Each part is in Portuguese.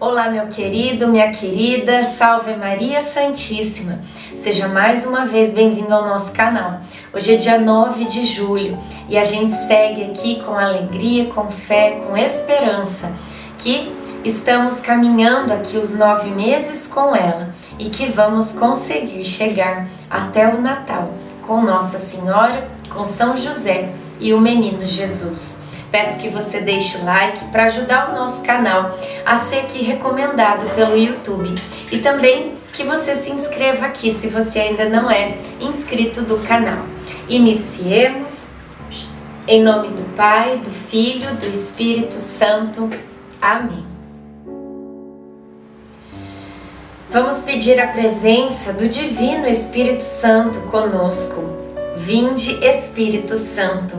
Olá, meu querido, minha querida, salve Maria Santíssima. Seja mais uma vez bem-vindo ao nosso canal. Hoje é dia 9 de julho e a gente segue aqui com alegria, com fé, com esperança que estamos caminhando aqui os nove meses com ela e que vamos conseguir chegar até o Natal com Nossa Senhora, com São José e o Menino Jesus. Peço que você deixe o like para ajudar o nosso canal a ser aqui recomendado pelo YouTube e também que você se inscreva aqui se você ainda não é inscrito do canal. Iniciemos em nome do Pai, do Filho, do Espírito Santo. Amém. Vamos pedir a presença do Divino Espírito Santo conosco. Vinde, Espírito Santo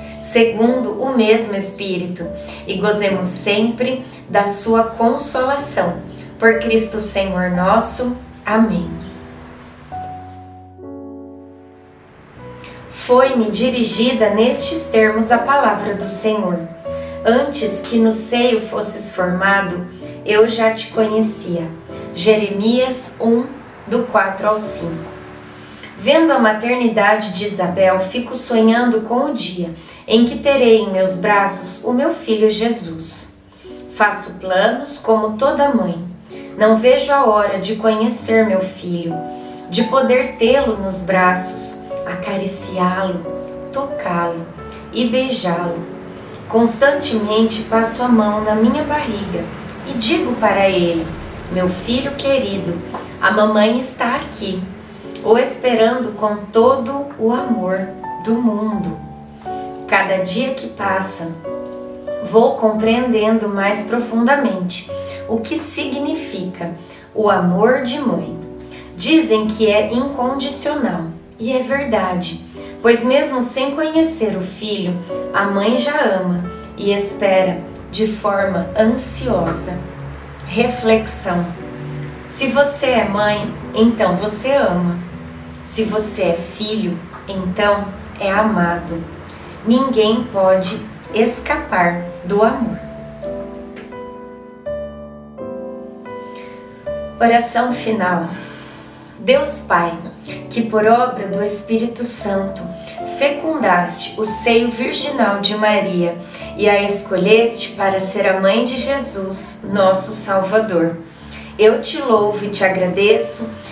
segundo o mesmo Espírito, e gozemos sempre da Sua consolação. Por Cristo Senhor nosso. Amém. Foi-me dirigida nestes termos a palavra do Senhor. Antes que no seio fosses formado, eu já te conhecia. Jeremias 1, do 4 ao 5. Vendo a maternidade de Isabel, fico sonhando com o dia em que terei em meus braços o meu filho Jesus. Faço planos como toda mãe. Não vejo a hora de conhecer meu filho, de poder tê-lo nos braços, acariciá-lo, tocá-lo e beijá-lo. Constantemente passo a mão na minha barriga e digo para ele: Meu filho querido, a mamãe está aqui, o esperando com todo o amor do mundo. Cada dia que passa, vou compreendendo mais profundamente o que significa o amor de mãe. Dizem que é incondicional, e é verdade, pois, mesmo sem conhecer o filho, a mãe já ama e espera de forma ansiosa. Reflexão: se você é mãe, então você ama. Se você é filho, então é amado ninguém pode escapar do amor. Oração final. Deus Pai, que por obra do Espírito Santo fecundaste o seio virginal de Maria e a escolheste para ser a mãe de Jesus, nosso Salvador. Eu te louvo e te agradeço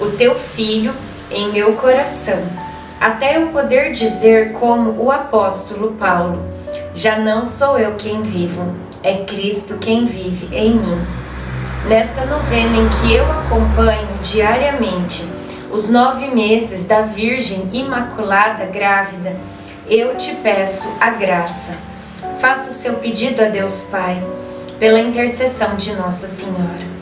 o teu filho em meu coração até eu poder dizer, como o apóstolo Paulo: Já não sou eu quem vivo, é Cristo quem vive em mim. Nesta novena em que eu acompanho diariamente os nove meses da Virgem Imaculada Grávida, eu te peço a graça. Faça o seu pedido a Deus Pai, pela intercessão de Nossa Senhora.